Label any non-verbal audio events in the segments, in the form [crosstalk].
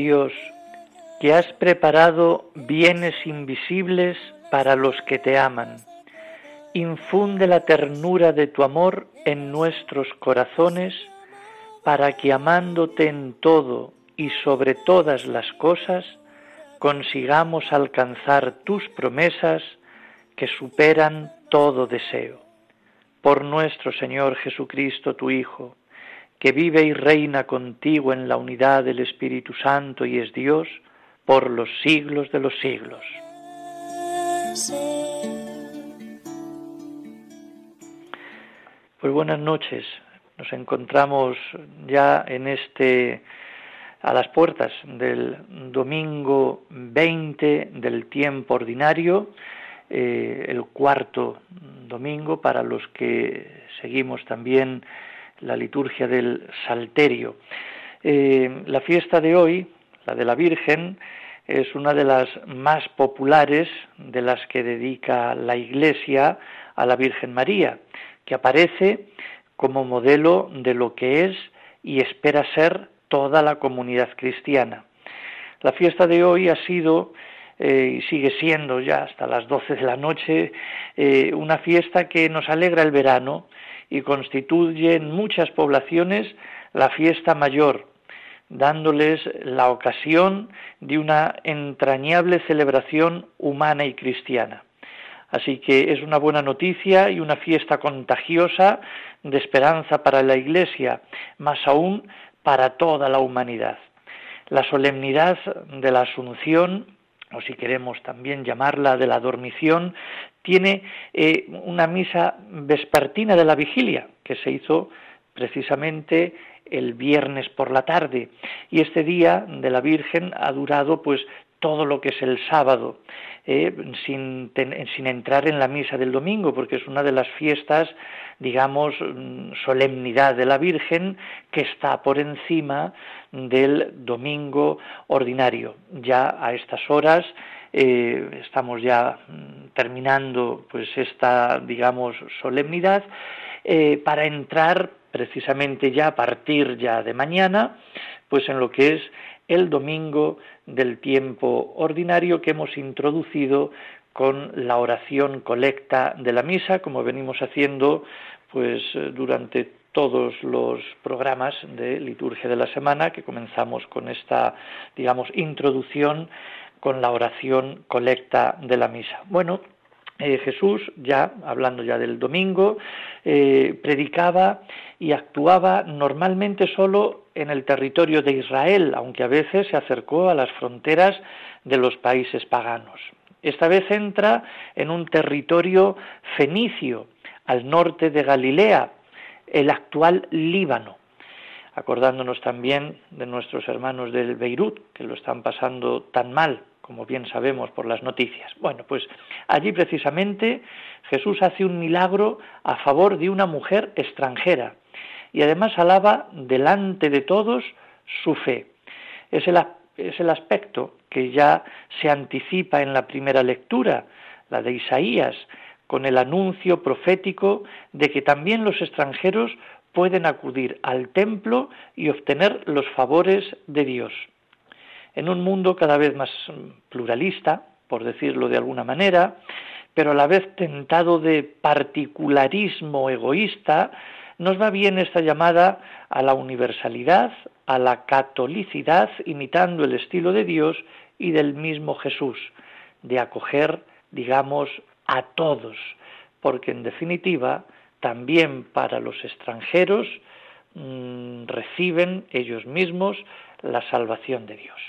Dios, que has preparado bienes invisibles para los que te aman. Infunde la ternura de tu amor en nuestros corazones para que amándote en todo y sobre todas las cosas, consigamos alcanzar tus promesas que superan todo deseo. Por nuestro Señor Jesucristo, tu Hijo, que vive y reina contigo en la unidad del Espíritu Santo y es Dios por los siglos de los siglos. Pues buenas noches. Nos encontramos ya en este a las puertas del domingo 20 del tiempo ordinario, eh, el cuarto domingo para los que seguimos también la liturgia del Salterio. Eh, la fiesta de hoy, la de la Virgen, es una de las más populares de las que dedica la Iglesia a la Virgen María, que aparece como modelo de lo que es y espera ser toda la comunidad cristiana. La fiesta de hoy ha sido eh, y sigue siendo ya hasta las doce de la noche eh, una fiesta que nos alegra el verano, y constituye en muchas poblaciones la fiesta mayor, dándoles la ocasión de una entrañable celebración humana y cristiana. Así que es una buena noticia y una fiesta contagiosa de esperanza para la Iglesia, más aún para toda la humanidad. La solemnidad de la Asunción, o si queremos también llamarla de la dormición, tiene eh, una misa vespertina de la vigilia que se hizo precisamente el viernes por la tarde. Y este día de la Virgen ha durado pues todo lo que es el sábado eh, sin, entrar en la misa del domingo porque es una de las fiestas digamos mm, solemnidad de la Virgen que está por encima del domingo ordinario. Ya a estas horas eh, estamos ya mm, terminando pues esta digamos solemnidad eh, para entrar precisamente ya a partir ya de mañana pues en lo que es el domingo del tiempo ordinario que hemos introducido con la oración colecta de la misa como venimos haciendo pues durante todos los programas de liturgia de la semana que comenzamos con esta digamos introducción con la oración colecta de la misa. Bueno, eh, Jesús, ya hablando ya del domingo, eh, predicaba y actuaba normalmente solo en el territorio de Israel, aunque a veces se acercó a las fronteras de los países paganos. Esta vez entra en un territorio fenicio, al norte de Galilea, el actual Líbano acordándonos también de nuestros hermanos del Beirut, que lo están pasando tan mal como bien sabemos por las noticias. Bueno, pues allí precisamente Jesús hace un milagro a favor de una mujer extranjera y además alaba delante de todos su fe. Es el, es el aspecto que ya se anticipa en la primera lectura, la de Isaías, con el anuncio profético de que también los extranjeros pueden acudir al templo y obtener los favores de Dios en un mundo cada vez más pluralista, por decirlo de alguna manera, pero a la vez tentado de particularismo egoísta, nos va bien esta llamada a la universalidad, a la catolicidad, imitando el estilo de Dios y del mismo Jesús, de acoger, digamos, a todos, porque en definitiva, también para los extranjeros mm, reciben ellos mismos la salvación de Dios.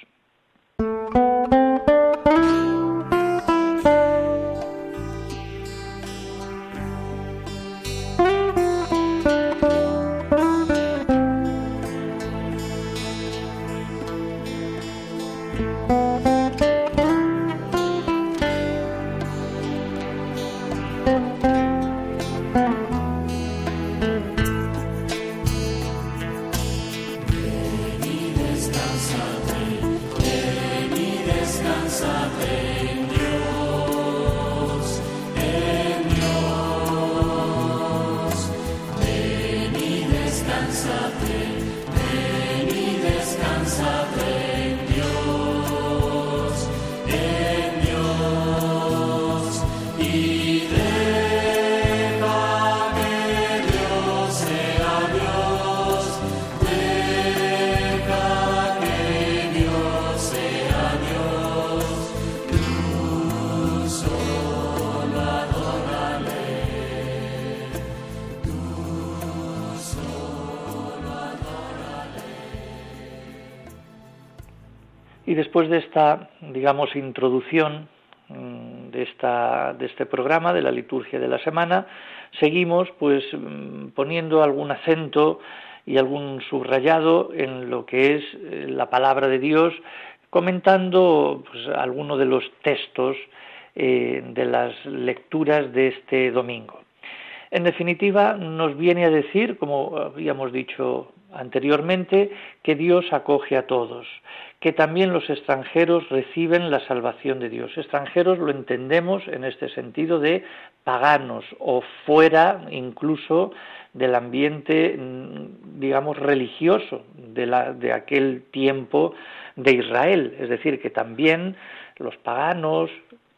De esta, digamos, introducción mm, de, esta, de este programa, de la liturgia de la semana, seguimos pues mm, poniendo algún acento y algún subrayado en lo que es eh, la palabra de Dios, comentando pues, algunos de los textos eh, de las lecturas de este domingo. En definitiva, nos viene a decir, como habíamos dicho anteriormente, que Dios acoge a todos, que también los extranjeros reciben la salvación de Dios. Extranjeros lo entendemos en este sentido de paganos o fuera incluso del ambiente, mm, digamos, religioso de, la, de aquel tiempo de Israel. Es decir, que también los paganos,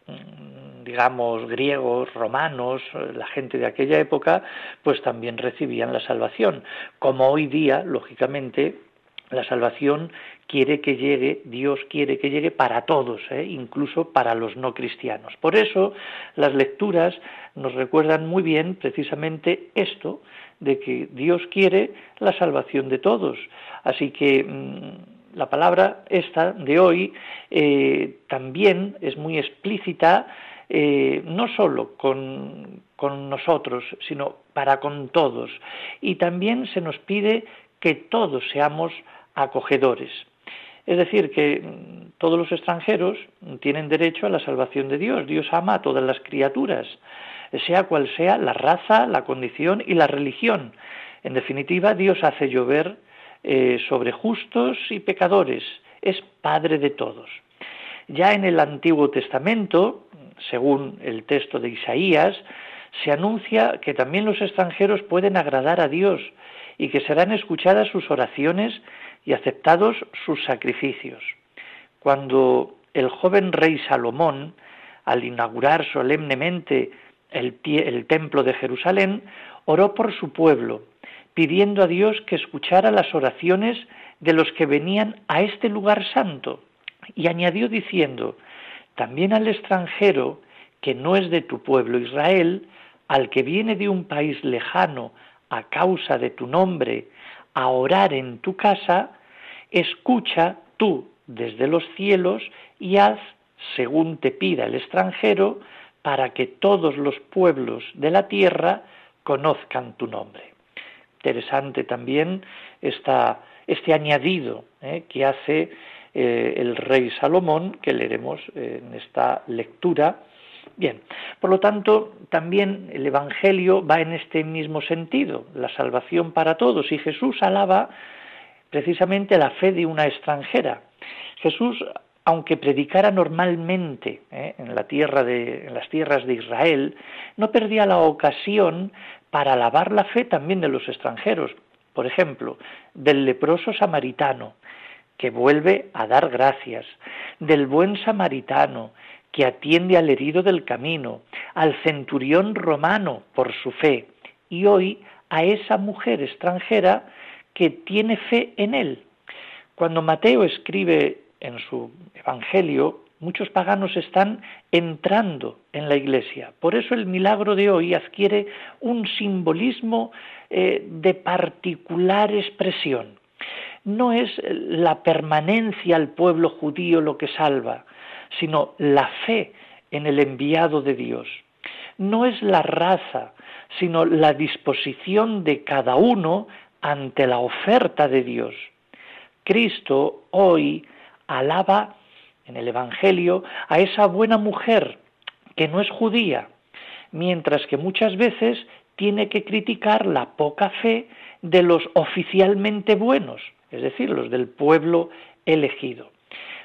mm, digamos, griegos, romanos, la gente de aquella época, pues también recibían la salvación. Como hoy día, lógicamente, la salvación quiere que llegue, Dios quiere que llegue para todos, ¿eh? incluso para los no cristianos. Por eso las lecturas nos recuerdan muy bien precisamente esto, de que Dios quiere la salvación de todos. Así que mm, la palabra esta de hoy eh, también es muy explícita, eh, no solo con, con nosotros, sino para con todos. Y también se nos pide que todos seamos acogedores. Es decir, que mm, todos los extranjeros tienen derecho a la salvación de Dios. Dios ama a todas las criaturas, sea cual sea la raza, la condición y la religión. En definitiva, Dios hace llover eh, sobre justos y pecadores. Es Padre de todos. Ya en el Antiguo Testamento, según el texto de Isaías, se anuncia que también los extranjeros pueden agradar a Dios y que serán escuchadas sus oraciones y aceptados sus sacrificios. Cuando el joven rey Salomón, al inaugurar solemnemente el, el, templo de Jerusalén, oró por su pueblo, pidiendo a Dios que escuchara las oraciones de los que venían a este lugar santo, y añadió diciendo, también al extranjero que no es de tu pueblo Israel, al que viene de un país lejano a causa de tu nombre, a orar en tu casa, escucha tú desde los cielos y haz según te pida el extranjero, para que todos los pueblos de la tierra conozcan tu nombre. Interesante también esta, este añadido ¿eh? que hace eh, el rey Salomón, que leeremos en esta lectura. Bien, por lo tanto, también el Evangelio va en este mismo sentido, la salvación para todos, y Jesús alaba precisamente la fe de una extranjera. Jesús, aunque predicara normalmente ¿eh? en, la tierra de, en las tierras de Israel, no perdía la ocasión para alabar la fe también de los extranjeros. Por ejemplo, del leproso samaritano, que vuelve a dar gracias, del buen samaritano, que atiende al herido del camino, al centurión romano por su fe, y hoy a esa mujer extranjera que tiene fe en él. Cuando Mateo escribe en su Evangelio, muchos paganos están entrando en la iglesia. Por eso el milagro de hoy adquiere un simbolismo eh, de particular expresión. No es la permanencia al pueblo judío lo que salva, sino la fe en el enviado de Dios. No es la raza, sino la disposición de cada uno ante la oferta de Dios. Cristo hoy alaba en el Evangelio a esa buena mujer que no es judía, mientras que muchas veces tiene que criticar la poca fe de los oficialmente buenos, es decir, los del pueblo elegido.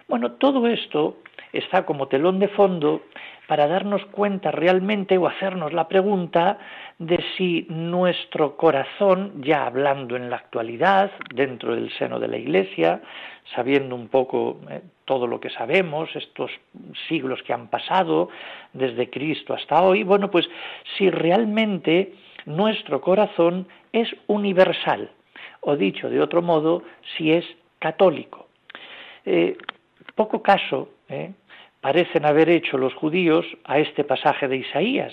Bueno, todo esto está como telón de fondo para darnos cuenta realmente o hacernos la pregunta de si nuestro corazón, ya hablando en la actualidad, dentro del seno de la Iglesia, sabiendo un poco eh, todo lo que sabemos, estos siglos que han pasado, desde Cristo hasta hoy, bueno, pues si realmente nuestro corazón es universal, o dicho de otro modo, si es católico. Eh, poco caso eh, parecen haber hecho los judíos a este pasaje de Isaías.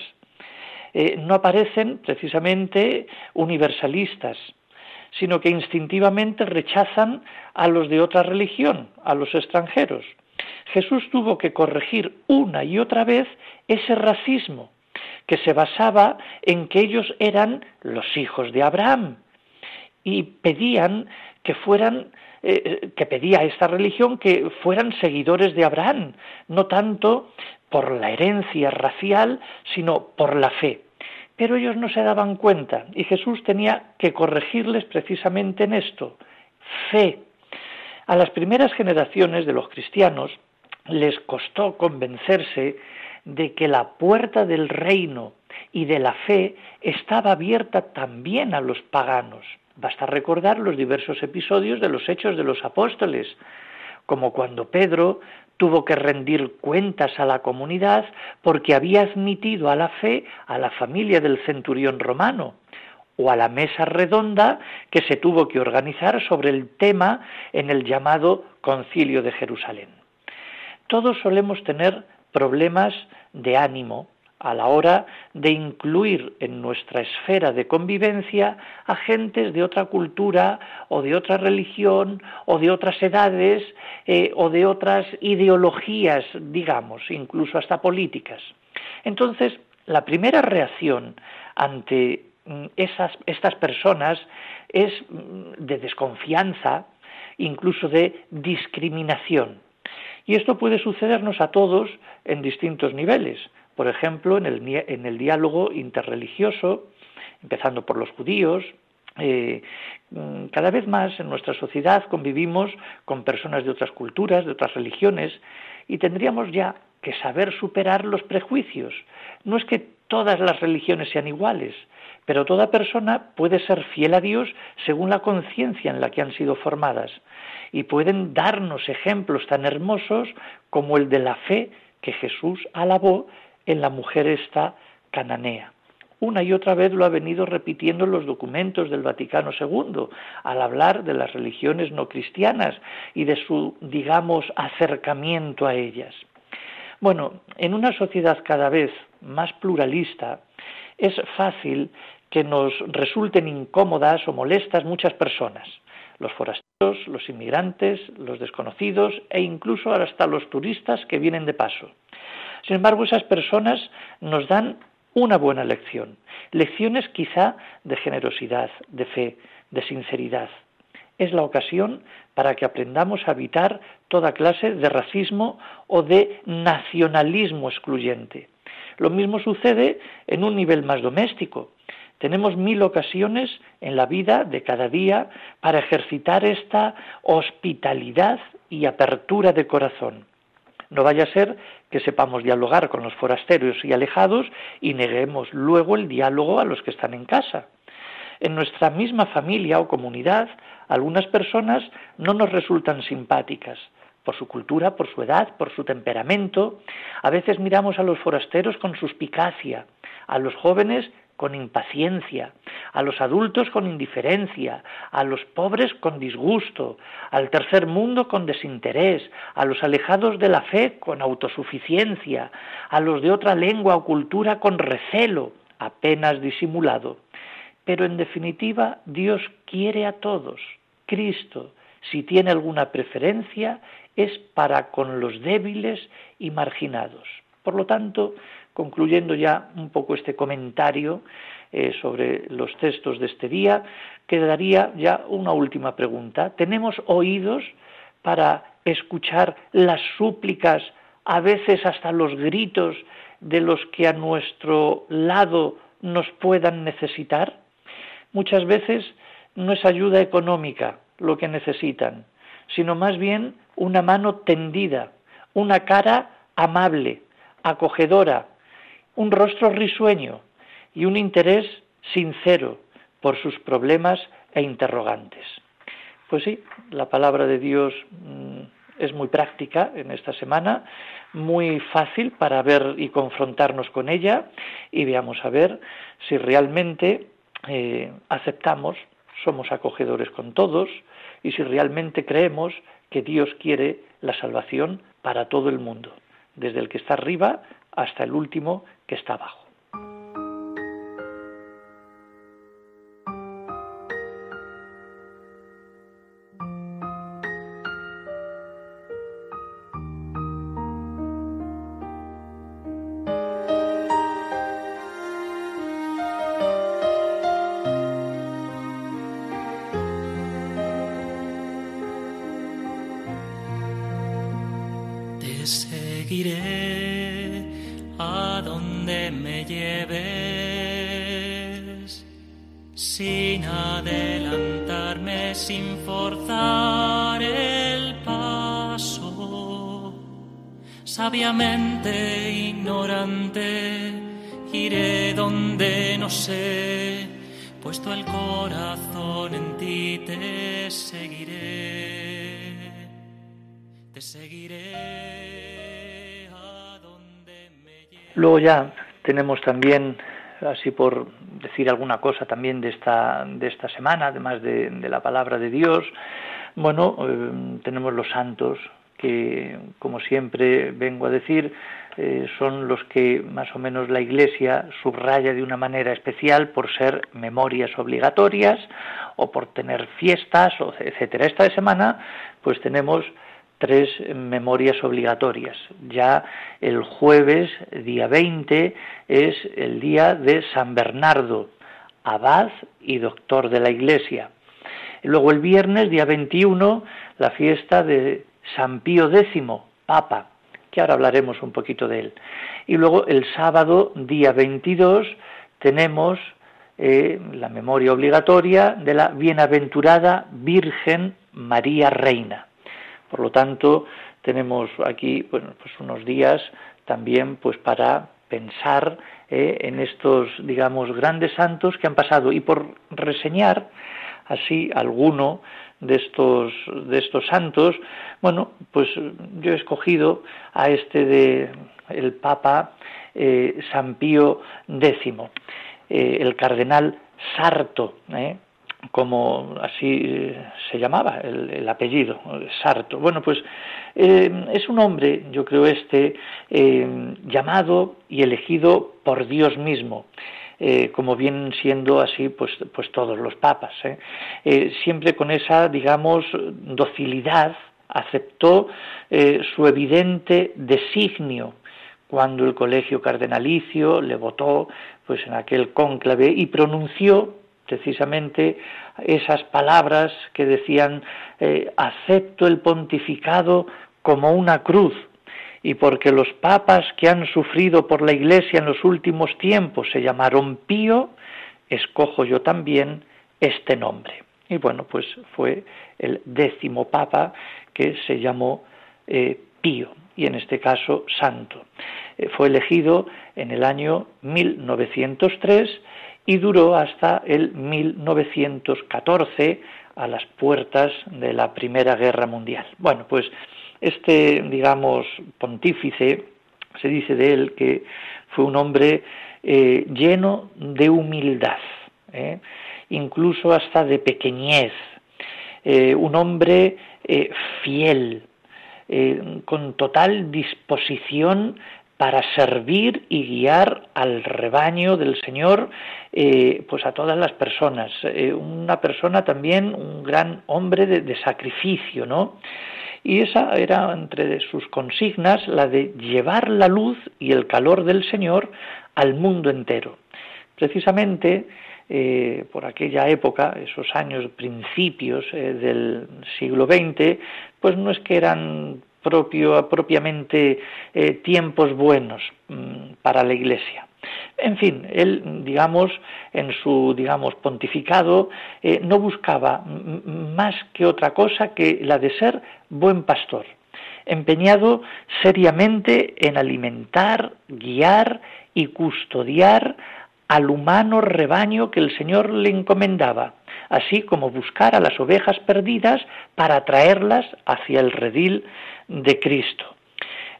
Eh, no aparecen precisamente universalistas, sino que instintivamente rechazan a los de otra religión, a los extranjeros. Jesús tuvo que corregir una y otra vez ese racismo que se basaba en que ellos eran los hijos de Abraham y pedían que fueran eh, que pedía a esta religión que fueran seguidores de Abraham, no tanto por la herencia racial, sino por la fe. Pero ellos no se daban cuenta y Jesús tenía que corregirles precisamente en esto, fe. A las primeras generaciones de los cristianos les costó convencerse de que la puerta del reino y de la fe estaba abierta también a los paganos. Basta recordar los diversos episodios de los hechos de los apóstoles, como cuando Pedro tuvo que rendir cuentas a la comunidad porque había admitido a la fe a la familia del centurión romano, o a la mesa redonda que se tuvo que organizar sobre el tema en el llamado Concilio de Jerusalén. Todos solemos tener problemas de ánimo, a la hora de incluir en nuestra esfera de convivencia a gentes de otra cultura o de otra religión o de otras edades eh, o de otras ideologías, digamos, incluso hasta políticas. Entonces, la primera reacción ante mm, esas, estas personas es mm, de desconfianza, incluso de discriminación. Y esto puede sucedernos a todos en distintos niveles por ejemplo, en el, diálogo interreligioso, empezando por los judíos, eh, mm, cada vez más en nuestra sociedad convivimos con personas de otras culturas, de otras religiones, y tendríamos ya que saber superar los prejuicios. No es que todas las religiones sean iguales, pero toda persona puede ser fiel a Dios según la conciencia en la que han sido formadas, y pueden darnos ejemplos tan hermosos como el de la fe que Jesús alabó en la mujer esta cananea. Una y otra vez lo ha venido repitiendo en los documentos del Vaticano II, al hablar de las religiones no cristianas y de su, digamos, acercamiento a ellas. Bueno, en una sociedad cada vez más pluralista, es fácil que nos resulten incómodas o molestas muchas personas, los forasteros, los inmigrantes, los desconocidos e incluso hasta los turistas que vienen de paso. Sin embargo, esas personas nos dan una buena lección, lecciones quizá de generosidad, de fe, de sinceridad. Es la ocasión para que aprendamos a evitar toda clase de racismo o de nacionalismo excluyente. Lo mismo sucede en un nivel más doméstico. Tenemos mil ocasiones en la vida de cada día para ejercitar esta hospitalidad y apertura de corazón. No vaya a ser que sepamos dialogar con los forasteros y alejados y neguemos luego el diálogo a los que están en casa. En nuestra misma familia o comunidad, algunas personas no nos resultan simpáticas por su cultura, por su edad, por su temperamento. A veces miramos a los forasteros con suspicacia, a los jóvenes con impaciencia, a los adultos con indiferencia, a los pobres con disgusto, al tercer mundo con desinterés, a los alejados de la fe con autosuficiencia, a los de otra lengua o cultura con recelo, apenas disimulado. Pero en definitiva, Dios quiere a todos. Cristo, si tiene alguna preferencia, es para con los débiles y marginados. Por lo tanto, concluyendo ya un poco este comentario eh, sobre los textos de este día, quedaría ya una última pregunta. ¿Tenemos oídos para escuchar las súplicas, a veces hasta los gritos de los que a nuestro lado nos puedan necesitar? Muchas veces no es ayuda económica lo que necesitan, sino más bien una mano tendida, una cara amable, acogedora, un rostro risueño y un interés sincero por sus problemas e interrogantes. Pues sí, la palabra de Dios mm, es muy práctica en esta semana, muy fácil para ver y confrontarnos con ella y veamos a ver si realmente eh, aceptamos, somos acogedores con todos y si realmente creemos que Dios quiere la salvación para todo el mundo, desde el que está arriba hasta el último que está abajo. Ignorante, iré donde no sé, puesto el corazón en ti te seguiré, te seguiré a donde me. Luego ya tenemos también así por decir alguna cosa también de esta, de esta semana, además de, la palabra de Dios, bueno, eh, tenemos los santos, que, como siempre vengo a decir, eh, son los que más o menos la Iglesia subraya de una manera especial por ser memorias obligatorias o por tener fiestas, etcétera. Esta semana, pues tenemos tres memorias obligatorias. Ya el jueves, día 20, es el día de San Bernardo, abad y doctor de la Iglesia. luego el viernes, día 21, la fiesta de San Pío X, Papa, que ahora hablaremos un poquito de él. Y luego el sábado, día 22, tenemos eh, la memoria obligatoria de la bienaventurada Virgen María Reina. Por lo tanto, tenemos aquí bueno, pues unos días también pues para pensar eh, en estos, digamos, grandes santos que han pasado y por reseñar así alguno de estos, de estos santos, bueno, pues yo he escogido a este de el Papa eh, San Pío X, eh, el cardenal Sarto, eh, como así se llamaba el, apellido, Sarto. Bueno, pues es un hombre, yo creo este, llamado y elegido por Dios mismo. Eh, como vienen siendo así pues, pues todos los papas. ¿eh? Eh, siempre con esa, digamos, docilidad aceptó su evidente designio cuando el colegio cardenalicio le votó pues en aquel cónclave y pronunció precisamente esas palabras que decían acepto el pontificado como una cruz y porque los papas que han sufrido por la Iglesia en los últimos tiempos se llamaron Pío, escojo yo también este nombre. Y bueno, pues fue el décimo papa que se llamó eh, Pío, y en este caso santo. Eh, fue elegido en el año 1903 y duró hasta el 1914 a las puertas de la Primera Guerra Mundial. Bueno, pues este, digamos, pontífice, se dice de él que fue un hombre eh, lleno de humildad, ¿eh? incluso hasta de pequeñez, eh, un hombre fiel, con total disposición para servir y guiar al rebaño del Señor, pues a todas las personas. una persona también, un gran hombre de, de sacrificio, ¿no? Y esa era entre sus consignas la de llevar la luz y el calor del Señor al mundo entero. Precisamente eh, por aquella época, esos años principios eh, del siglo XX, pues no es que eran propiamente eh, tiempos buenos mm, para la Iglesia. En fin, él, digamos, en su, digamos, pontificado, no buscaba más que otra cosa que la de ser buen pastor, empeñado seriamente en alimentar, guiar y custodiar al humano rebaño que el Señor le encomendaba, así como buscar a las ovejas perdidas para traerlas hacia el redil de Cristo.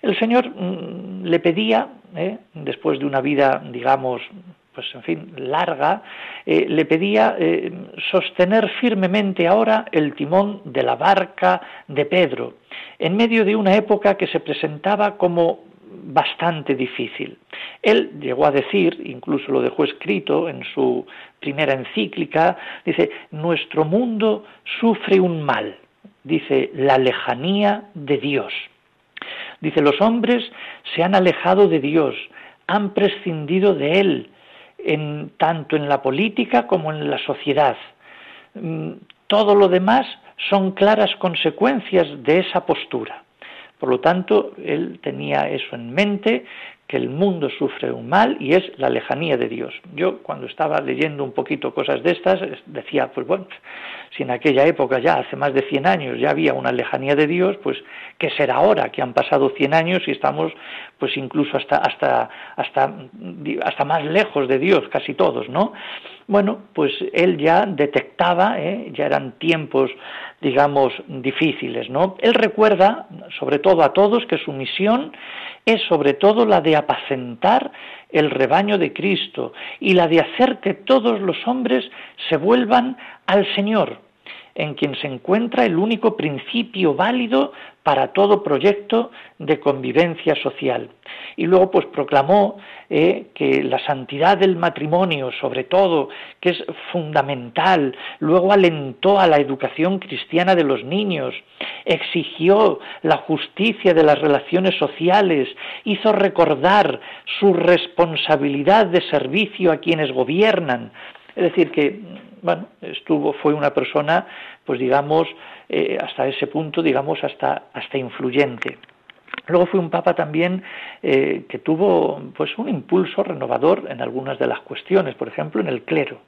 El Señor mm, le pedía, ¿eh? después de una vida, digamos, pues en fin, larga, eh, le pedía eh, sostener firmemente ahora el timón de la barca de Pedro, en medio de una época que se presentaba como bastante difícil. Él llegó a decir, incluso lo dejó escrito en su primera encíclica, dice, nuestro mundo sufre un mal, dice, la lejanía de Dios. Dice, los hombres se han alejado de Dios, han prescindido de Él, en, tanto en la política como en la sociedad. Mm, todo lo demás son claras consecuencias de esa postura. Por lo tanto, él tenía eso en mente, que el mundo sufre un mal y es la lejanía de Dios. Yo cuando estaba leyendo un poquito cosas de estas decía, pues bueno, si en aquella época ya hace más de 100 años ya había una lejanía de Dios, pues ¿qué será ahora que han pasado 100 años y estamos pues incluso hasta hasta hasta hasta más lejos de Dios casi todos, ¿no? Bueno, pues él ya detectaba, ¿eh? ya eran tiempos, digamos, difíciles, ¿no? Él recuerda, sobre todo a todos, que su misión es sobre todo la de apacentar el rebaño de Cristo y la de hacer que todos los hombres se vuelvan al Señor, en quien se encuentra el único principio válido para todo proyecto de convivencia social. Y luego pues proclamó eh, que la santidad del matrimonio, sobre todo, que es fundamental, luego alentó a la educación cristiana de los niños, exigió la justicia de las relaciones sociales, hizo recordar su responsabilidad de servicio a quienes gobiernan, es decir, que bueno, estuvo, fue una persona, pues digamos, eh, hasta ese punto, digamos, hasta, hasta influyente. Luego fue un papa también eh, que tuvo pues un impulso renovador en algunas de las cuestiones, por ejemplo en el clero,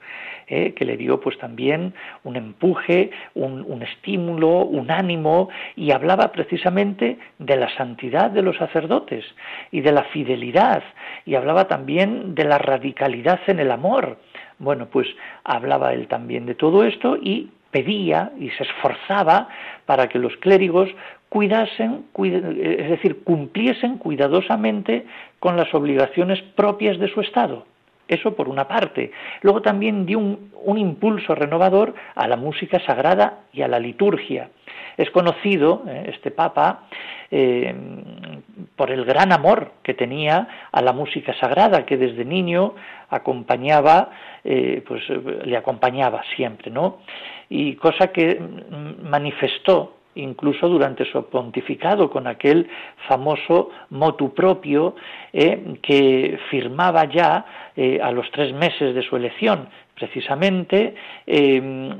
eh, que le dio pues también un empuje, un, un, estímulo, un ánimo y hablaba precisamente de la santidad de los sacerdotes y de la fidelidad y hablaba también de la radicalidad en el amor bueno, pues hablaba él también de todo esto y pedía y se esforzaba para que los clérigos cuidasen, es decir, cumpliesen cuidadosamente con las obligaciones propias de su Estado. Eso por una parte. Luego también dio un, impulso renovador a la música sagrada y a la liturgia. Es conocido, eh, este Papa, eh, por el gran amor que tenía a la música sagrada, que desde niño acompañaba, eh, pues le acompañaba siempre, ¿no? Y cosa que manifestó incluso durante su pontificado con aquel famoso motu propio que firmaba ya a los tres meses de su elección, precisamente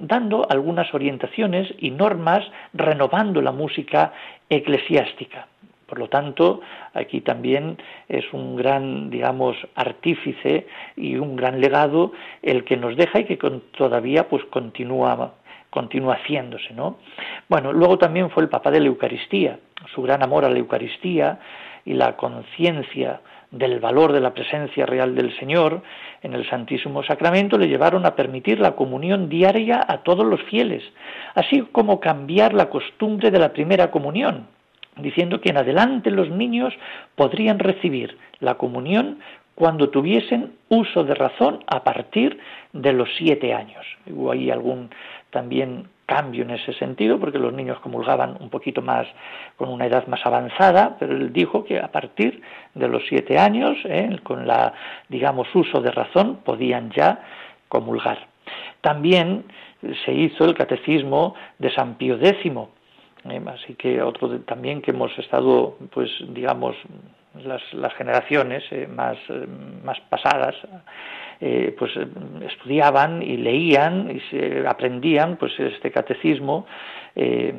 dando algunas orientaciones y normas, renovando la música eclesiástica. Por lo tanto, aquí también es un gran, digamos, artífice y un gran legado el que nos deja y que todavía pues continúa continúa haciéndose, ¿no? Bueno, luego también fue el Papa de la Eucaristía, su gran amor a la Eucaristía y la conciencia del valor de la presencia real del Señor en el Santísimo Sacramento le llevaron a permitir la comunión diaria a todos los fieles, así como cambiar la costumbre de la primera comunión, diciendo que en adelante los niños podrían recibir la comunión cuando tuviesen uso de razón a partir de los siete años. Hubo ahí algún también cambio en ese sentido, porque los niños comulgaban un poquito más con una edad más avanzada, pero él dijo que a partir de los siete años, ¿eh? con la, digamos, uso de razón, podían ya comulgar. También se hizo el catecismo de San Pío X, ¿eh? así que otro también que hemos estado, pues, digamos, las, generaciones eh, más, más pasadas eh, pues estudiaban y leían y se aprendían pues este catecismo eh,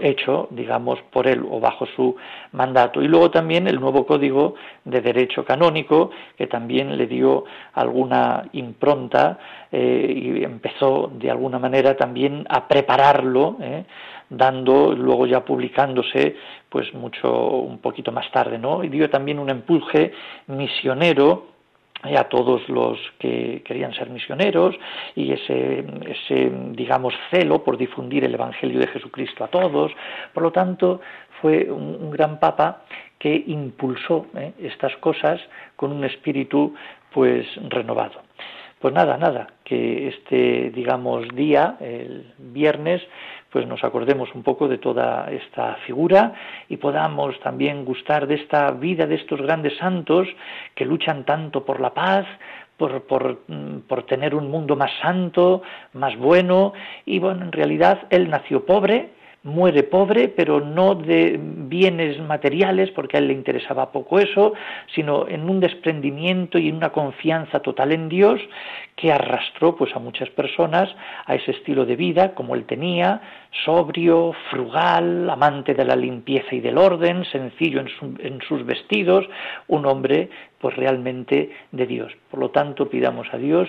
hecho, digamos, por él o bajo su mandato. Y luego también el nuevo código de derecho canónico, que también le dio alguna impronta eh, y empezó de alguna manera también a prepararlo, eh, dando, luego ya publicándose, pues mucho, un poquito más tarde, ¿no? Y dio también un empuje misionero a todos los que querían ser misioneros y ese, ese, digamos, celo por difundir el Evangelio de Jesucristo a todos. Por lo tanto, fue un, gran papa que impulsó ¿eh? estas cosas con un espíritu pues renovado. Pues nada, nada, que este, digamos, día, el viernes, pues nos acordemos un poco de toda esta figura y podamos también gustar de esta vida de estos grandes santos que luchan tanto por la paz, por, por, mm, por, tener un mundo más santo, más bueno, y bueno, en realidad él nació pobre, muere pobre, pero no de bienes materiales, porque a él le interesaba poco eso, sino en un desprendimiento y en una confianza total en Dios que arrastró pues a muchas personas a ese estilo de vida como él tenía, sobrio, frugal, amante de la limpieza y del orden, sencillo en, en sus vestidos, un hombre pues realmente de Dios. Por lo tanto, pidamos a Dios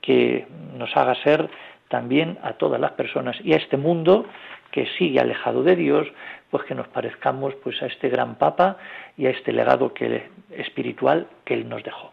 que nos haga ser también a todas las personas y a este mundo que sigue alejado de Dios, pues que nos parezcamos pues a este gran Papa y a este legado que, espiritual que él nos dejó.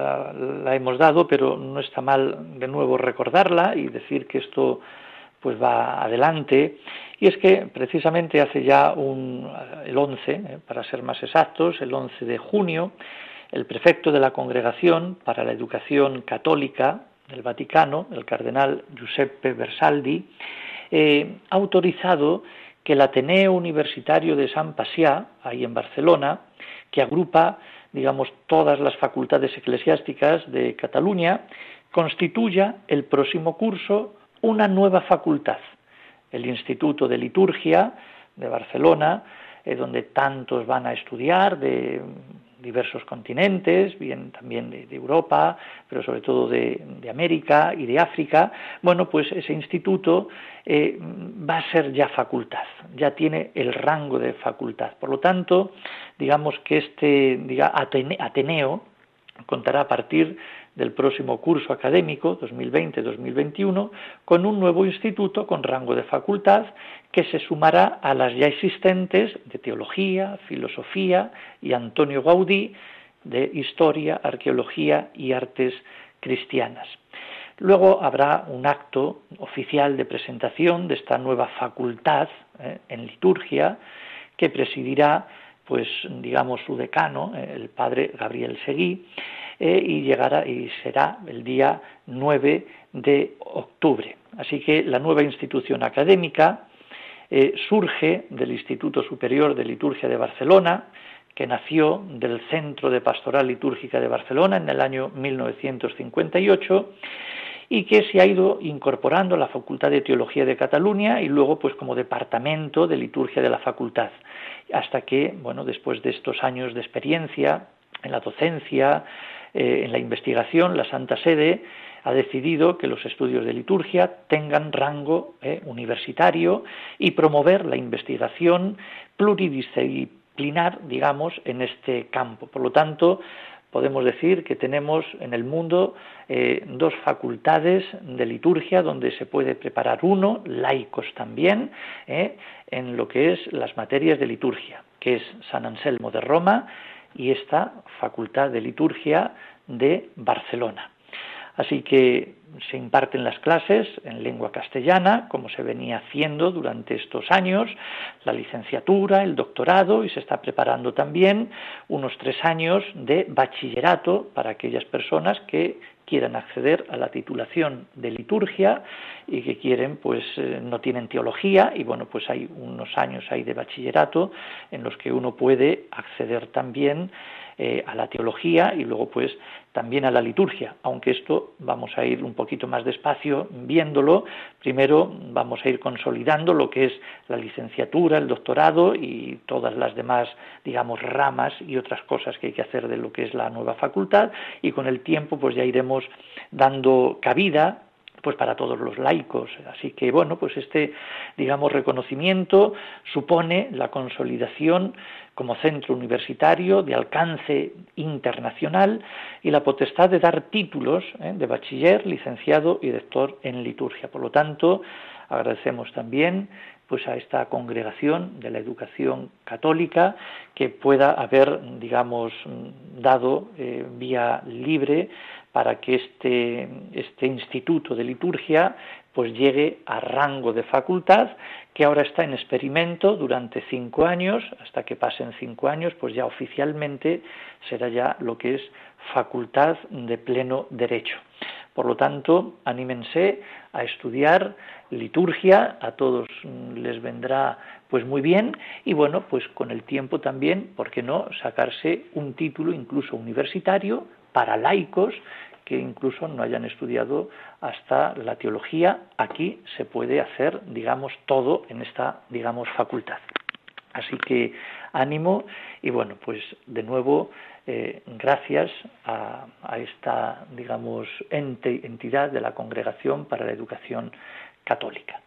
la, hemos dado, pero no está mal de nuevo recordarla y decir que esto pues va adelante. Y es que precisamente hace ya un, el 11, eh, para ser más exactos, el 11 de junio, el prefecto de la Congregación para la Educación Católica del Vaticano, el cardenal Giuseppe Versaldi, eh, ha autorizado que el Ateneo Universitario de San Pasiá, ahí en Barcelona, que agrupa, digamos, todas las facultades eclesiásticas de Cataluña, constituya el próximo curso una nueva facultad, el Instituto de Liturgia de Barcelona, eh, donde tantos van a estudiar de diversos continentes, bien también de, Europa, pero sobre todo de, América y de África, bueno, pues ese instituto eh, va a ser ya facultad, ya tiene el rango de facultad. Por lo tanto, digamos que este diga, Ateneo contará a partir del próximo curso académico 2020-2021 con un nuevo instituto con rango de facultad que se sumará a las ya existentes de teología, filosofía y Antonio Gaudí de historia, arqueología y artes cristianas. Luego habrá un acto oficial de presentación de esta nueva facultad eh, en liturgia que presidirá pues digamos su decano, eh, el padre Gabriel Seguí, eh, y llegará y será el día 9 de octubre. Así que la nueva institución académica eh, surge del Instituto Superior de Liturgia de Barcelona, que nació del Centro de Pastoral Litúrgica de Barcelona en el año 1958 y que se ha ido incorporando a la Facultad de Teología de Cataluña y luego pues como departamento de liturgia de la facultad hasta que bueno después de estos años de experiencia en la docencia eh, en la investigación, la Santa Sede ha decidido que los estudios de liturgia tengan rango eh, universitario y promover la investigación pluridisciplinar, digamos, en este campo. Por lo tanto, podemos decir que tenemos en el mundo eh, dos facultades de liturgia donde se puede preparar uno, laicos también, en lo que es las materias de liturgia, que es San Anselmo de Roma y esta facultad de liturgia de Barcelona. Así que se imparten las clases en lengua castellana, como se venía haciendo durante estos años, la licenciatura, el doctorado, y se está preparando también unos tres años de bachillerato para aquellas personas que quieran acceder a la titulación de liturgia y que quieren, pues eh, no tienen teología y bueno, pues hay unos años ahí de bachillerato en los que uno puede acceder también eh, a la teología y luego pues también a la liturgia, aunque esto vamos a ir un poquito más despacio viéndolo. Primero vamos a ir consolidando lo que es la licenciatura, el doctorado y todas las demás, digamos, ramas y otras cosas que hay que hacer de lo que es la nueva facultad y con el tiempo pues ya iremos dando cabida pues para todos los laicos. Así que bueno, pues este digamos reconocimiento supone la consolidación como centro universitario de alcance internacional y la potestad de dar títulos ¿eh? de bachiller, licenciado y doctor en liturgia. Por lo tanto, agradecemos también pues a esta congregación de la educación católica que pueda haber digamos dado eh, vía libre para que este, este instituto de liturgia pues llegue a rango de facultad que ahora está en experimento durante cinco años, hasta que pasen cinco años, pues ya oficialmente será ya lo que es facultad de pleno derecho. Por lo tanto, anímense a estudiar liturgia, a todos les vendrá pues muy bien y bueno, pues con el tiempo también, ¿por qué no?, sacarse un título incluso universitario para laicos que incluso no hayan estudiado hasta la teología, aquí se puede hacer, digamos, todo en esta, digamos, facultad. Así que ánimo y bueno, pues de nuevo eh, gracias a, a, esta, digamos, ente, entidad de la Congregación para la Educación Católica.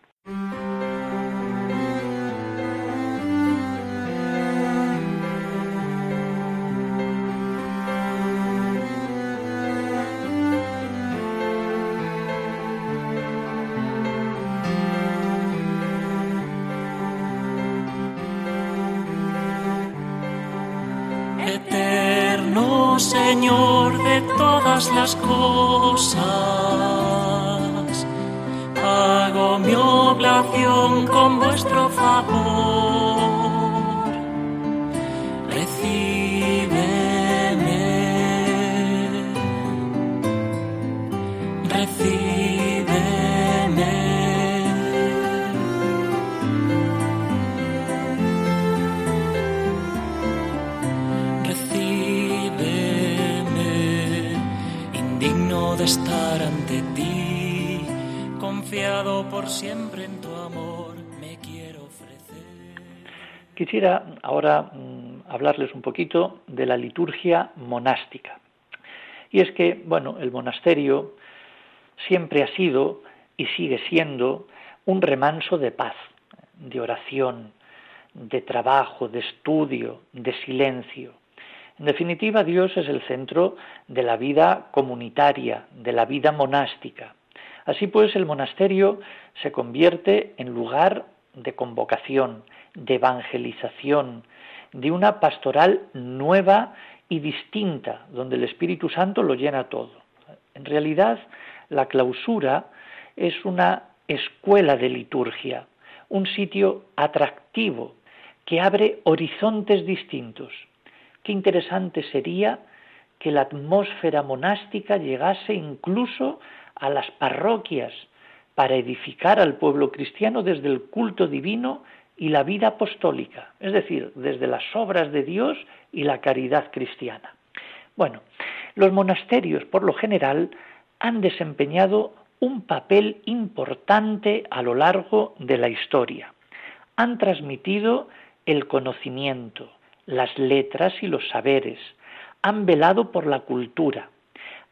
Hablarles un poquito de la liturgia monástica. Y es que, bueno, el monasterio siempre ha sido y sigue siendo un remanso de paz, de oración, de trabajo, de estudio, de silencio. En definitiva, Dios es el centro de la vida comunitaria, de la vida monástica. Así pues, el monasterio se convierte en lugar de convocación, de evangelización, de una pastoral nueva y distinta, donde el Espíritu Santo lo llena todo. En realidad, la clausura es una escuela de liturgia, un sitio atractivo que abre horizontes distintos. Qué interesante sería que la atmósfera monástica llegase incluso a las parroquias para edificar al pueblo cristiano desde el culto divino y la vida apostólica, es decir, desde las obras de Dios y la caridad cristiana. Bueno, los monasterios, por lo general, han desempeñado un papel importante a lo largo de la historia. Han transmitido el conocimiento, las letras y los saberes, han velado por la cultura,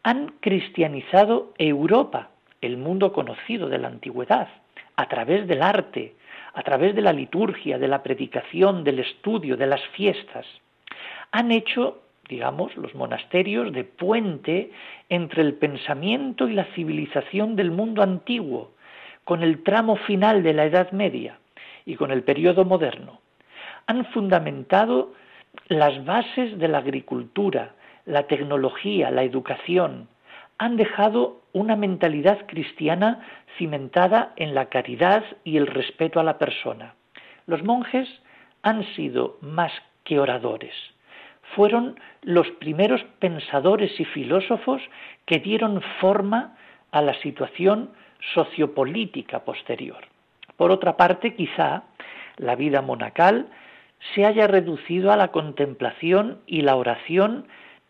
han cristianizado Europa, el mundo conocido de la antigüedad, a través del arte, a través de la liturgia, de la predicación, del estudio, de las fiestas. Han hecho, digamos, los monasterios de puente entre el pensamiento y la civilización del mundo antiguo, con el tramo final de la Edad Media y con el periodo moderno. Han fundamentado las bases de la agricultura, la tecnología, la educación, han dejado una mentalidad cristiana cimentada en la caridad y el respeto a la persona. Los monjes han sido más que oradores. Fueron los primeros pensadores y filósofos que dieron forma a la situación sociopolítica posterior. Por otra parte, quizá la vida monacal se haya reducido a la contemplación y la oración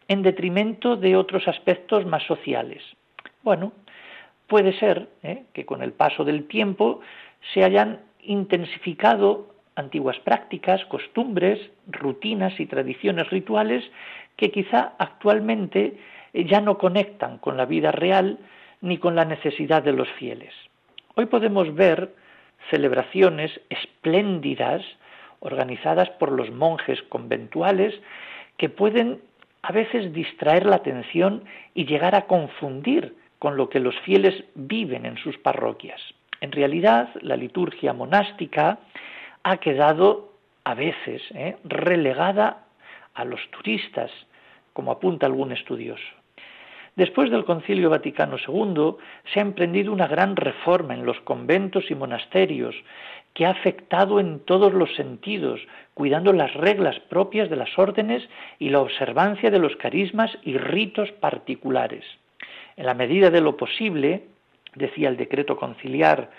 en detrimento de otros aspectos más sociales. Bueno, puede ser ¿eh? que con el paso del tiempo se hayan intensificado antiguas prácticas, costumbres, rutinas y tradiciones rituales que quizá actualmente eh, ya no conectan con la vida real ni con la necesidad de los fieles. Hoy podemos ver celebraciones espléndidas organizadas por los monjes conventuales que pueden a veces distraer la atención y llegar a confundir con lo que los fieles viven en sus parroquias. En realidad, la liturgia monástica ha quedado a veces ¿eh? relegada a los turistas, como apunta algún estudioso. Después del Concilio Vaticano II se ha emprendido una gran reforma en los conventos y monasterios que ha afectado en todos los sentidos, cuidando las reglas propias de las órdenes y la observancia de los carismas y ritos particulares. En la medida de lo posible, decía el decreto conciliar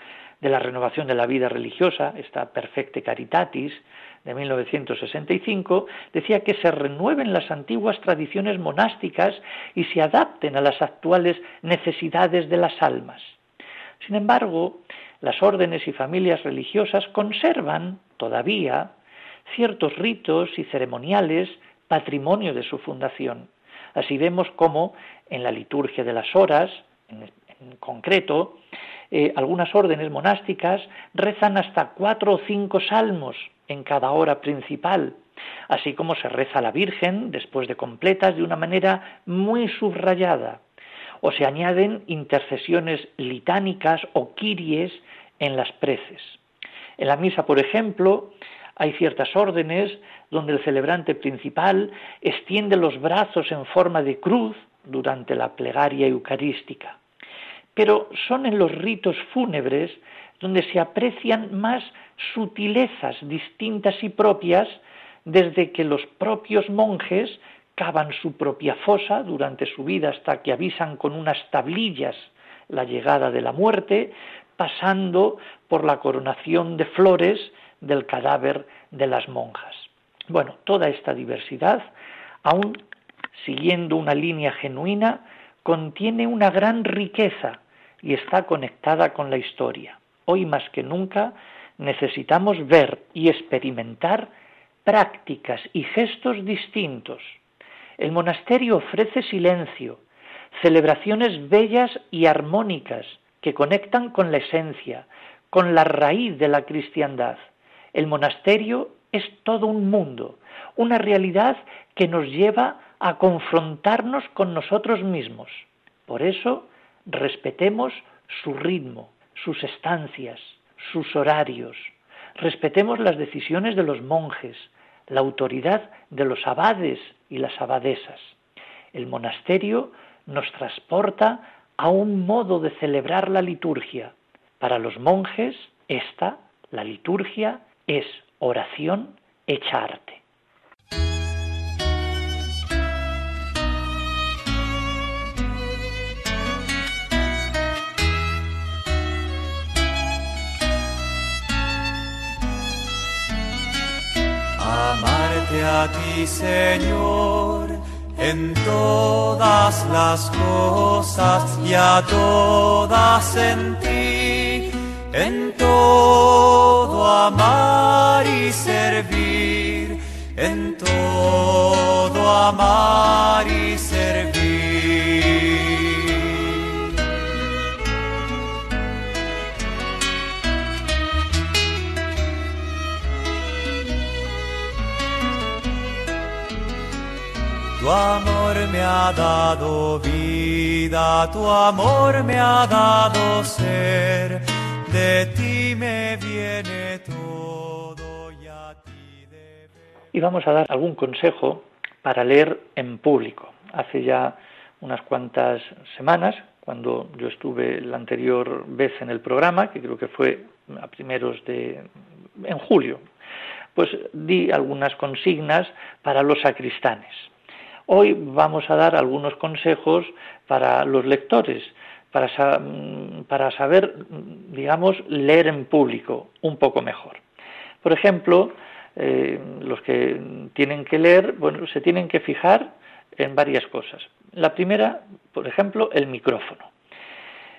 de la renovación de la vida religiosa, esta Perfecte Caritatis, de 1965, decía que se renueven las antiguas tradiciones monásticas y se adapten a las actuales necesidades de las almas. Sin embargo, las órdenes y familias religiosas conservan todavía ciertos ritos y ceremoniales patrimonio de su fundación. Así vemos cómo en la liturgia de las horas, en, concreto, eh, algunas órdenes monásticas rezan hasta cuatro o cinco salmos en cada hora principal, así como se reza la Virgen después de completas de una manera muy subrayada, o se añaden intercesiones litánicas o kiries en las preces. En la misa, por ejemplo, hay ciertas órdenes donde el celebrante principal extiende los brazos en forma de cruz durante la plegaria eucarística. Pero son en los ritos fúnebres donde se aprecian más sutilezas distintas y propias desde que los propios monjes cavan su propia fosa durante su vida hasta que avisan con unas tablillas la llegada de la muerte, pasando por la coronación de flores del cadáver de las monjas. Bueno, toda esta diversidad, aún siguiendo una línea genuina, contiene una gran riqueza y está conectada con la historia. Hoy más que nunca necesitamos ver y experimentar prácticas y gestos distintos. El monasterio ofrece silencio, celebraciones bellas y armónicas que conectan con la esencia, con la raíz de la cristiandad. El monasterio es todo un mundo, una realidad que nos lleva a confrontarnos con nosotros mismos. Por eso, respetemos su ritmo, sus estancias, sus horarios. Respetemos las decisiones de los monjes, la autoridad de los abades y las abadesas. El monasterio nos transporta a un modo de celebrar la liturgia. Para los monjes, esta, la liturgia, es oración hecha arte. Amarte a ti, Señor, en todas las cosas y a todas en ti, en todo amar y servir, en todo amar y Tu amor me ha dado vida, tu amor me ha dado ser, de ti me viene todo y a ti debe. Y vamos a dar algún consejo para leer en público. Hace ya unas cuantas semanas, cuando yo estuve la anterior vez en el programa, que creo que fue a primeros de en julio, pues di algunas consignas para los sacristanes. Hoy vamos a dar algunos consejos para los lectores, para, para saber, digamos, leer en público un poco mejor. Por ejemplo, eh, los que tienen que leer, bueno, se tienen que fijar en varias cosas. La primera, por ejemplo, el micrófono.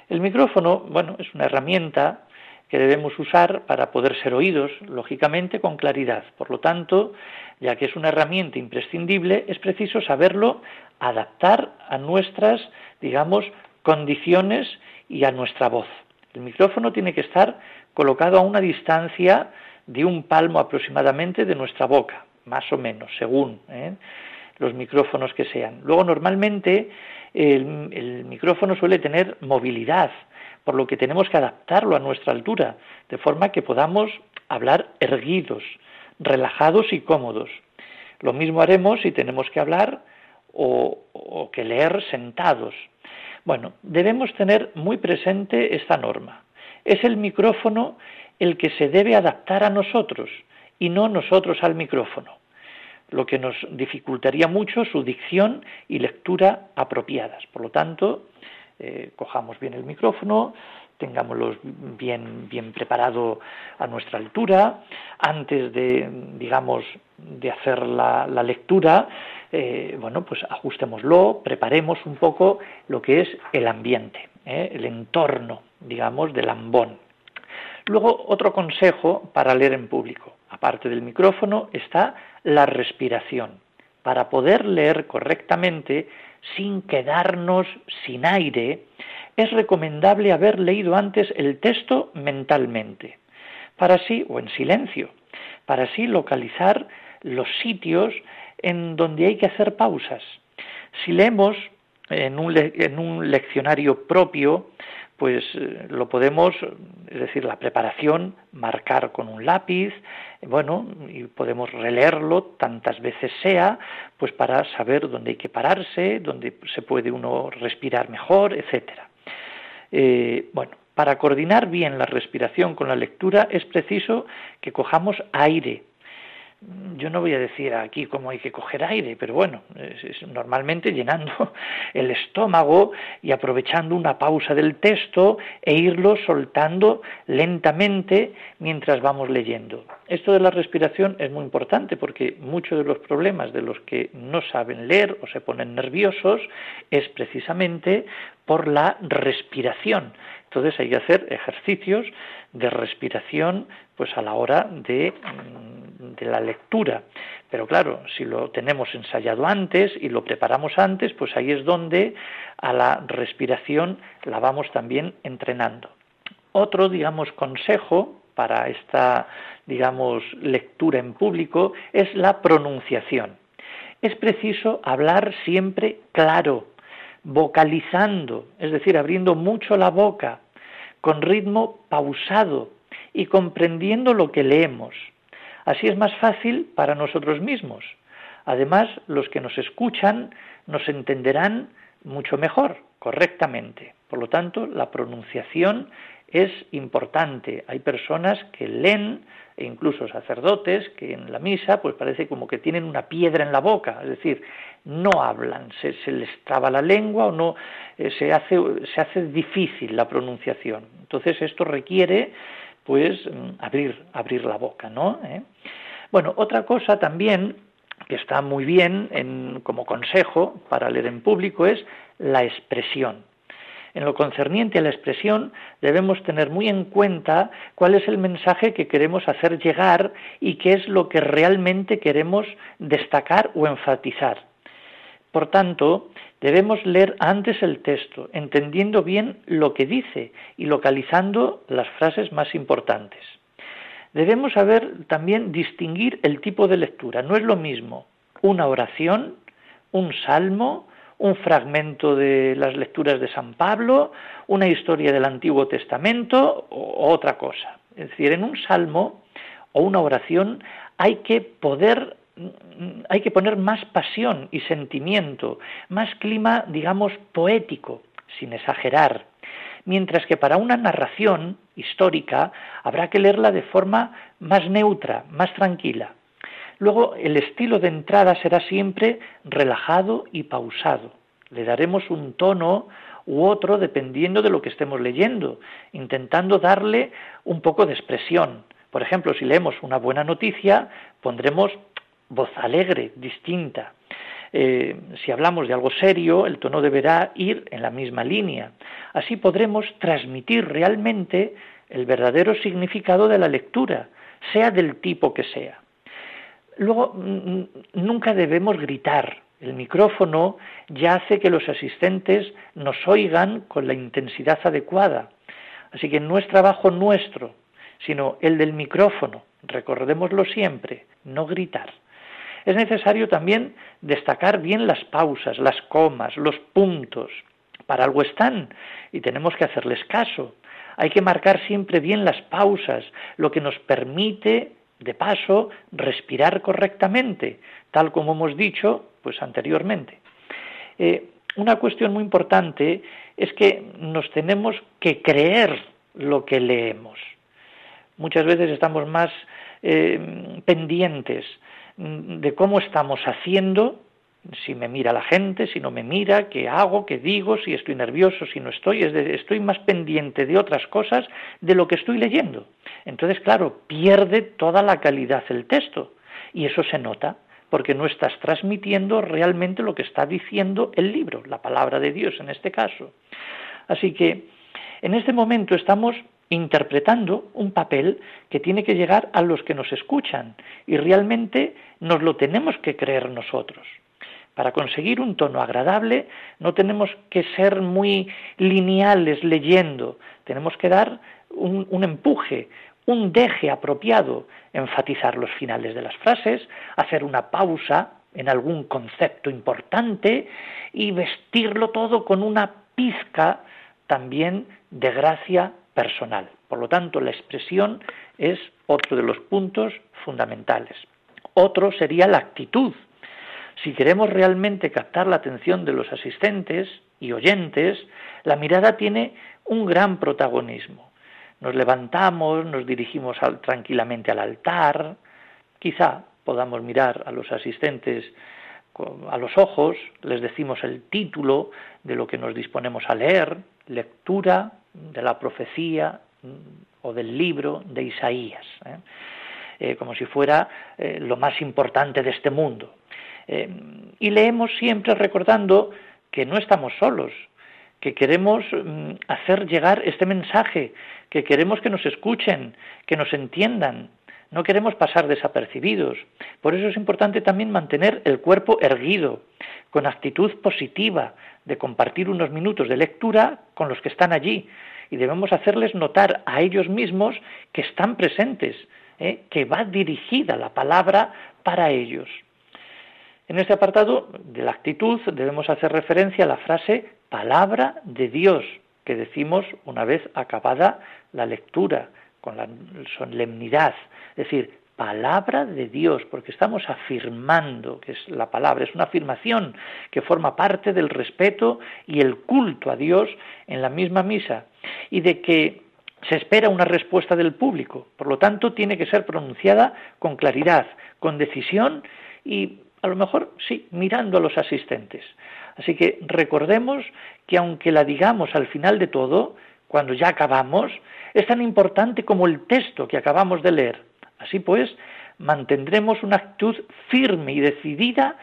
El micrófono, bueno, es una herramienta que debemos usar para poder ser oídos, lógicamente, con claridad. Por lo tanto, ya que es una herramienta imprescindible, es preciso saberlo adaptar a nuestras, digamos, condiciones y a nuestra voz. El micrófono tiene que estar colocado a una distancia de un palmo aproximadamente de nuestra boca, más o menos, según ¿eh? los micrófonos que sean. Luego, normalmente, el micrófono suele tener movilidad, por lo que tenemos que adaptarlo a nuestra altura, de forma que podamos hablar erguidos, relajados y cómodos. Lo mismo haremos si tenemos que hablar o, que leer sentados. Bueno, debemos tener muy presente esta norma. Es el micrófono el que se debe adaptar a nosotros y no nosotros al micrófono, lo que nos dificultaría mucho su dicción y lectura apropiadas. Por lo tanto, eh, cojamos bien el micrófono, tengámoslo bien, bien preparado a nuestra altura, antes de, digamos, de hacer la, lectura, eh, bueno, pues ajustémoslo, preparemos un poco lo que es el ambiente, eh, el entorno, digamos, del ambón. Luego, otro consejo para leer en público, aparte del micrófono, está la respiración. Para poder leer correctamente, sin quedarnos sin aire, es recomendable haber leído antes el texto mentalmente, para así, o en silencio, para así localizar los sitios en donde hay que hacer pausas. Si leemos en un, en un leccionario propio, pues eh, lo podemos, es decir, la preparación, marcar con un lápiz, bueno, y podemos releerlo tantas veces sea, pues para saber dónde hay que pararse, dónde se puede uno respirar mejor, etcétera. Eh, bueno, para coordinar bien la respiración con la lectura es preciso que cojamos aire, yo no voy a decir aquí cómo hay que coger aire, pero bueno, es, normalmente llenando [laughs] el estómago y aprovechando una pausa del texto e irlo soltando lentamente mientras vamos leyendo. Esto de la respiración es muy importante porque muchos de los problemas de los que no saben leer o se ponen nerviosos es precisamente por la respiración. Entonces hay que hacer ejercicios de respiración pues a la hora de, mm, de, la lectura. Pero claro, si lo tenemos ensayado antes y lo preparamos antes, pues ahí es donde a la respiración la vamos también entrenando. Otro, digamos, consejo para esta, digamos, lectura en público es la pronunciación. Es preciso hablar siempre claro, vocalizando, es decir, abriendo mucho la boca, con ritmo pausado y comprendiendo lo que leemos. Así es más fácil para nosotros mismos. Además, los que nos escuchan nos entenderán mucho mejor, correctamente. Por lo tanto, la pronunciación es importante. Hay personas que leen, e incluso sacerdotes, que en la misa pues parece como que tienen una piedra en la boca, es decir, no hablan, se, les traba la lengua o no, eh, se, hace, se hace difícil la pronunciación. Entonces esto requiere pues mm, abrir, abrir la boca, ¿no? ¿Eh? Bueno, otra cosa también que está muy bien como consejo para leer en público es la expresión. En lo concerniente a la expresión, debemos tener muy en cuenta cuál es el mensaje que queremos hacer llegar y qué es lo que realmente queremos destacar o enfatizar. Por tanto, debemos leer antes el texto, entendiendo bien lo que dice y localizando las frases más importantes. Debemos saber también distinguir el tipo de lectura. No es lo mismo una oración, un salmo, un fragmento de las lecturas de San Pablo, una historia del Antiguo Testamento o otra cosa. Es decir, en un salmo o una oración hay que poder hay que poner más pasión y sentimiento, más clima, digamos, poético, sin exagerar. Mientras que para una narración histórica habrá que leerla de forma más neutra, más tranquila. Luego, el estilo de entrada será siempre relajado y pausado. Le daremos un tono u otro dependiendo de lo que estemos leyendo, intentando darle un poco de expresión. Por ejemplo, si leemos una buena noticia, pondremos voz alegre, distinta. Eh, si hablamos de algo serio, el tono deberá ir en la misma línea. Así podremos transmitir realmente el verdadero significado de la lectura, sea del tipo que sea. Luego, nunca debemos gritar. El micrófono ya hace que los asistentes nos oigan con la intensidad adecuada. Así que no es trabajo nuestro, sino el del micrófono. Recordémoslo siempre, no gritar. Es necesario también destacar bien las pausas, las comas, los puntos. Para algo están y tenemos que hacerles caso. Hay que marcar siempre bien las pausas, lo que nos permite de paso, respirar correctamente, tal como hemos dicho pues anteriormente. Eh, una cuestión muy importante es que nos tenemos que creer lo que leemos. Muchas veces estamos más eh, pendientes de cómo estamos haciendo, si me mira la gente, si no me mira, qué hago, qué digo, si estoy nervioso, si no estoy, estoy más pendiente de otras cosas de lo que estoy leyendo. Entonces, claro, pierde toda la calidad el texto y eso se nota porque no estás transmitiendo realmente lo que está diciendo el libro, la palabra de Dios en este caso. Así que en este momento estamos interpretando un papel que tiene que llegar a los que nos escuchan y realmente nos lo tenemos que creer nosotros. Para conseguir un tono agradable no tenemos que ser muy lineales leyendo, tenemos que dar un, empuje, un deje apropiado, enfatizar los finales de las frases, hacer una pausa en algún concepto importante y vestirlo todo con una pizca también de gracia personal. Por lo tanto, la expresión es otro de los puntos fundamentales. Otro sería la actitud. Si queremos realmente captar la atención de los asistentes y oyentes, la mirada tiene un gran protagonismo. Nos levantamos, nos dirigimos tranquilamente al altar, quizá podamos mirar a los asistentes a los ojos, les decimos el título de lo que nos disponemos a leer, lectura de la profecía o del libro de Isaías, ¿eh? Eh, como si fuera eh, lo más importante de este mundo. y leemos siempre recordando que no estamos solos, que queremos mm, hacer llegar este mensaje, que queremos que nos escuchen, que nos entiendan, no queremos pasar desapercibidos. Por eso es importante también mantener el cuerpo erguido, con actitud positiva, de compartir unos minutos de lectura con los que están allí. Y debemos hacerles notar a ellos mismos que están presentes, ¿eh? que va dirigida la palabra para ellos. En este apartado de la actitud debemos hacer referencia a la frase palabra de Dios, que decimos una vez acabada la lectura, con la solemnidad, es decir, palabra de Dios, porque estamos afirmando que es la palabra, es una afirmación que forma parte del respeto y el culto a Dios en la misma misa, y de que se espera una respuesta del público, por lo tanto tiene que ser pronunciada con claridad, con decisión y a lo mejor sí, mirando a los asistentes. Así que recordemos que aunque la digamos al final de todo, cuando ya acabamos, es tan importante como el texto que acabamos de leer. Así pues, mantendremos una actitud firme y decidida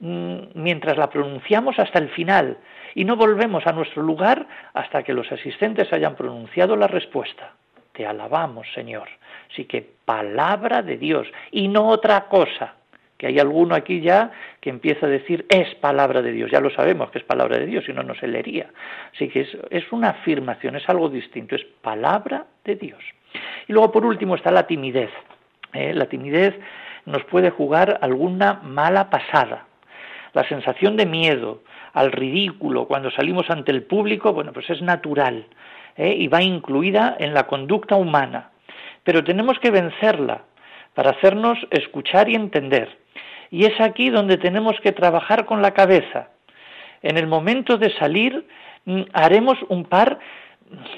mm, mientras la pronunciamos hasta el final y no volvemos a nuestro lugar hasta que los asistentes hayan pronunciado la respuesta. Te alabamos, Señor. Así que palabra de Dios y no otra cosa que hay alguno aquí ya que empieza a decir es palabra de Dios, ya lo sabemos que es palabra de Dios, si no, no se leería. Así que es, una afirmación, es algo distinto, es palabra de Dios. Y luego por último está la timidez. ¿eh? La timidez nos puede jugar alguna mala pasada. La sensación de miedo al ridículo cuando salimos ante el público, bueno, pues es natural ¿eh? y va incluida en la conducta humana. Pero tenemos que vencerla para hacernos escuchar y entender. Y es aquí donde tenemos que trabajar con la cabeza. En el momento de salir mm, haremos un par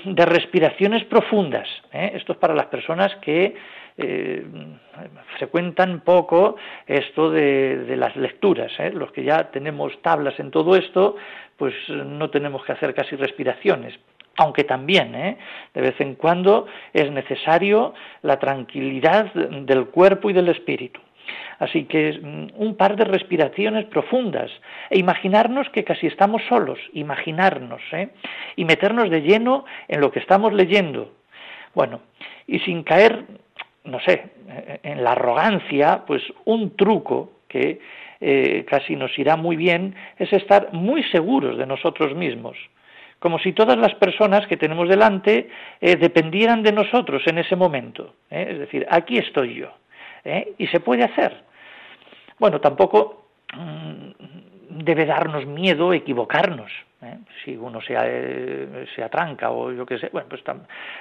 de respiraciones profundas. ¿eh? Esto es para las personas que eh, frecuentan poco esto de, las lecturas. ¿eh? Los que ya tenemos tablas en todo esto, pues no tenemos que hacer casi respiraciones. Aunque también, de vez en cuando, es necesario la tranquilidad del cuerpo y del espíritu. Así que mm, un par de respiraciones profundas e imaginarnos que casi estamos solos, imaginarnos, ¿eh? y meternos de lleno en lo que estamos leyendo. Bueno, y sin caer, no sé, en la arrogancia, pues un truco que eh, casi nos irá muy bien es estar muy seguros de nosotros mismos como si todas las personas que tenemos delante eh, dependieran de nosotros en ese momento. Es decir, aquí estoy yo. Y se puede hacer. Bueno, tampoco mm, debe darnos miedo equivocarnos. ¿eh? Si uno se, eh, se, atranca o yo qué sé, bueno, pues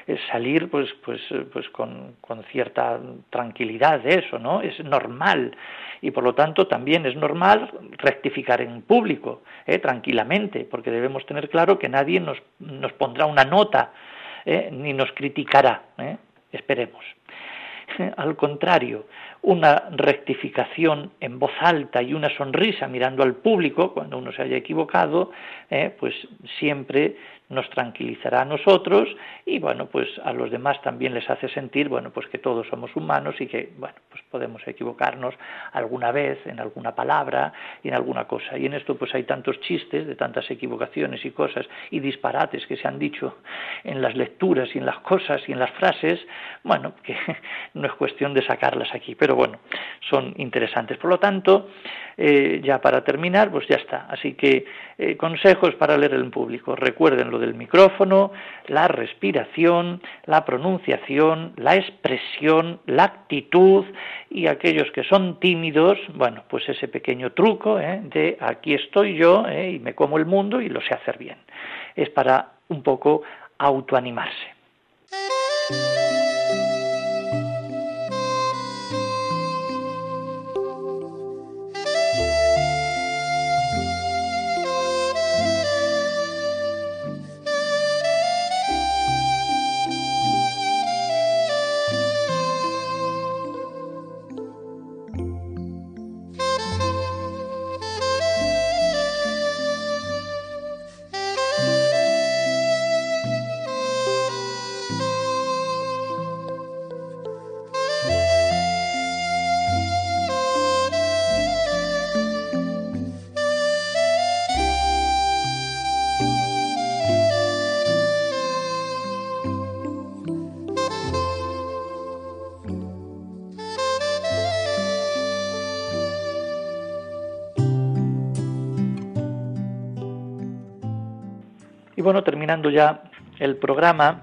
es salir pues, pues, pues con, con, cierta tranquilidad de eso, ¿no? Es normal y por lo tanto también es normal rectificar en público, ¿eh? tranquilamente, porque debemos tener claro que nadie nos, nos pondrá una nota ni nos criticará, esperemos. Al contrario, una rectificación en voz alta y una sonrisa mirando al público cuando uno se haya equivocado, eh, pues siempre nos tranquilizará a nosotros y bueno, pues a los demás también les hace sentir, bueno, pues que todos somos humanos y que, bueno, pues podemos equivocarnos alguna vez en alguna palabra y en alguna cosa. Y en esto pues hay tantos chistes de tantas equivocaciones y cosas y disparates que se han dicho en las lecturas y en las cosas y en las frases, bueno, que [laughs] no es cuestión de sacarlas aquí, pero bueno, son interesantes. Por lo tanto, eh, ya para terminar, pues ya está. Así que eh, consejos para leer en público. Recuerden del micrófono, la respiración, la pronunciación, la expresión, la actitud y aquellos que son tímidos, bueno, pues ese pequeño truco ¿eh? de aquí estoy yo y me como el mundo y lo sé hacer bien. Es para un poco autoanimarse. Terminando ya el programa,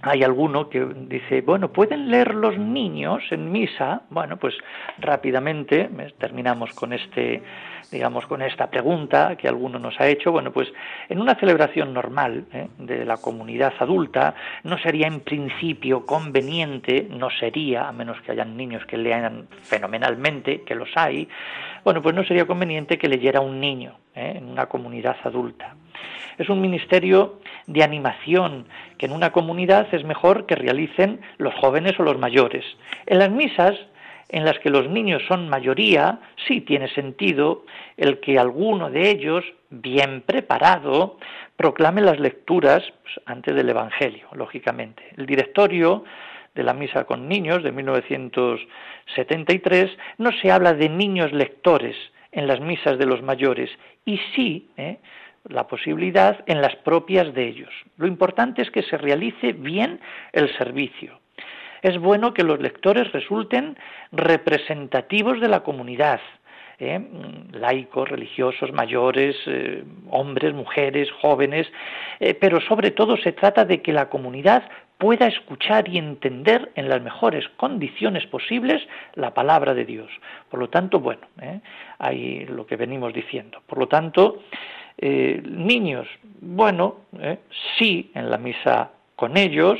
hay alguno que dice, bueno, ¿pueden leer los niños en misa? Bueno, pues rápidamente terminamos con este, digamos, con esta pregunta que alguno nos ha hecho. Bueno, pues en una celebración normal ¿eh? de la comunidad adulta no sería en principio conveniente, no sería, a menos que hayan niños que lean fenomenalmente, que los hay, bueno, pues no sería conveniente que leyera un niño ¿eh? en una comunidad adulta. Es un ministerio de animación que en una comunidad es mejor que realicen los jóvenes o los mayores. En las misas en las que los niños son mayoría, sí tiene sentido el que alguno de ellos, bien preparado, proclame las lecturas pues, antes del Evangelio, lógicamente. El directorio de la misa con niños de 1973 no se habla de niños lectores en las misas de los mayores y sí ¿eh? La posibilidad en las propias de ellos. Lo importante es que se realice bien el servicio. Es bueno que los lectores resulten representativos de la comunidad, ¿eh? laicos, religiosos, mayores, eh, hombres, mujeres, jóvenes, eh, pero sobre todo se trata de que la comunidad pueda escuchar y entender en las mejores condiciones posibles la palabra de Dios. Por lo tanto, bueno, ahí lo que venimos diciendo. Por lo tanto, eh, niños, bueno, ¿eh? sí en la misa con ellos,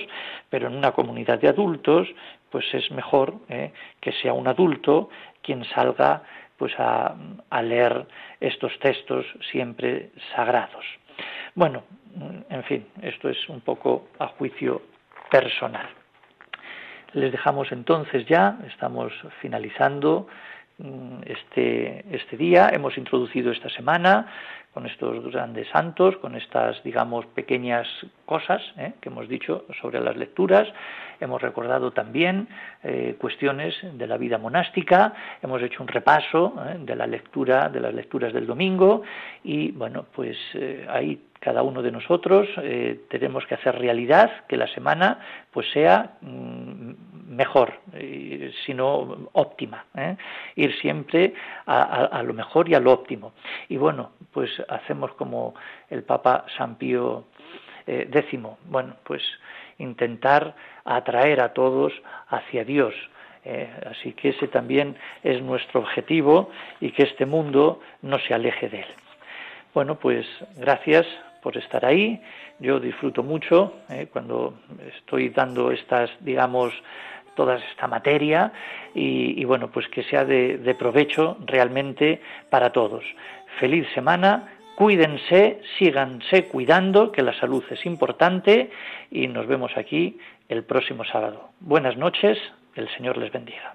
pero en una comunidad de adultos, pues es mejor ¿eh? que sea un adulto quien salga pues a, a leer estos textos siempre sagrados. Bueno, en fin, esto es un poco a juicio personal. Les dejamos entonces ya, estamos finalizando mm, este, este día, hemos introducido esta semana con estos grandes santos, con estas, digamos, pequeñas cosas ¿eh? que hemos dicho sobre las lecturas. Hemos recordado también eh, cuestiones de la vida monástica, hemos hecho un repaso ¿eh? de la lectura, de las lecturas del domingo y, bueno, pues ahí cada uno de nosotros tenemos que hacer realidad que la semana pues sea mm, mejor, sino óptima, ir siempre a, lo mejor y a lo óptimo. Y bueno, pues hacemos como el Papa San Pío eh, X, bueno, pues intentar atraer a todos hacia Dios. Eh, así que ese también es nuestro objetivo y que este mundo no se aleje de él. Bueno, pues gracias por estar ahí. Yo disfruto mucho eh, cuando estoy dando estas, digamos, toda esta materia y, bueno, pues que sea de provecho realmente para todos. Feliz semana, cuídense, síganse cuidando, que la salud es importante y nos vemos aquí el próximo sábado. Buenas noches, el Señor les bendiga.